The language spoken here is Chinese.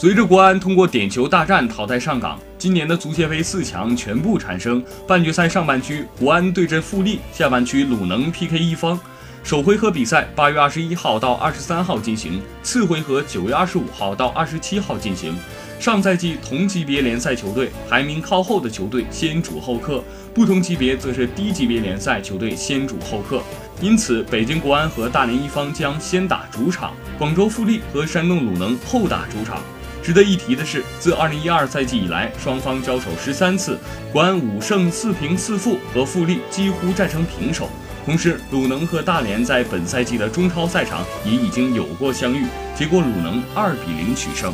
随着国安通过点球大战淘汰上港，今年的足协杯四强全部产生。半决赛上半区，国安对阵富力；下半区，鲁能 PK 一方。首回合比赛八月二十一号到二十三号进行，次回合九月二十五号到二十七号进行。上赛季同级别联赛球队排名靠后的球队先主后客，不同级别则是低级别联赛球队先主后客。因此，北京国安和大连一方将先打主场，广州富力和山东鲁能后打主场。值得一提的是，自2012赛季以来，双方交手十三次，国安五胜四平四负，和富力几乎战成平手。同时，鲁能和大连在本赛季的中超赛场也已经有过相遇，结果鲁能二比零取胜。